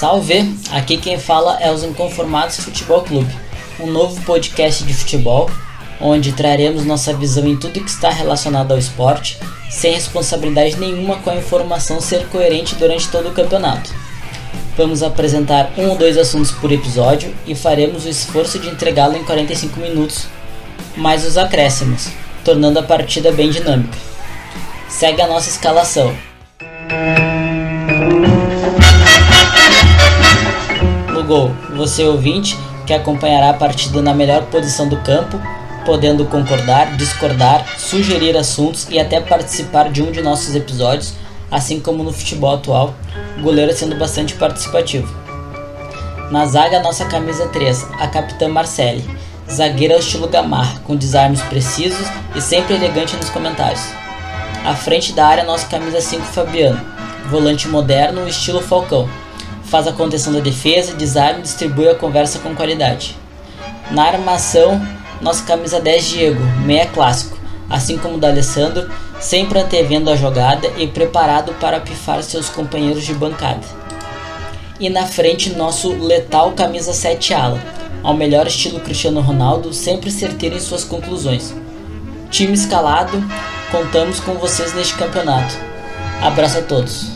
Salve! Aqui quem fala é os Inconformados Futebol Clube, um novo podcast de futebol onde traremos nossa visão em tudo que está relacionado ao esporte, sem responsabilidade nenhuma com a informação ser coerente durante todo o campeonato. Vamos apresentar um ou dois assuntos por episódio e faremos o esforço de entregá-lo em 45 minutos, mais os acréscimos, tornando a partida bem dinâmica. Segue a nossa escalação. Gol, você ouvinte que acompanhará a partida na melhor posição do campo, podendo concordar, discordar, sugerir assuntos e até participar de um de nossos episódios, assim como no futebol atual, o goleiro sendo bastante participativo. Na zaga, nossa camisa 3, a capitã Marcele, zagueira ao estilo Gamar, com desarmes precisos e sempre elegante nos comentários. À frente da área, nossa camisa 5, Fabiano, volante moderno, estilo Falcão. Faz a contenção da defesa, desarme e distribui a conversa com qualidade. Na armação, nossa camisa 10 Diego, meia clássico, assim como o da Alessandro, sempre antevendo a jogada e preparado para pifar seus companheiros de bancada. E na frente nosso letal camisa 7 ala, ao melhor estilo Cristiano Ronaldo, sempre certeiro em suas conclusões. Time escalado, contamos com vocês neste campeonato. Abraço a todos.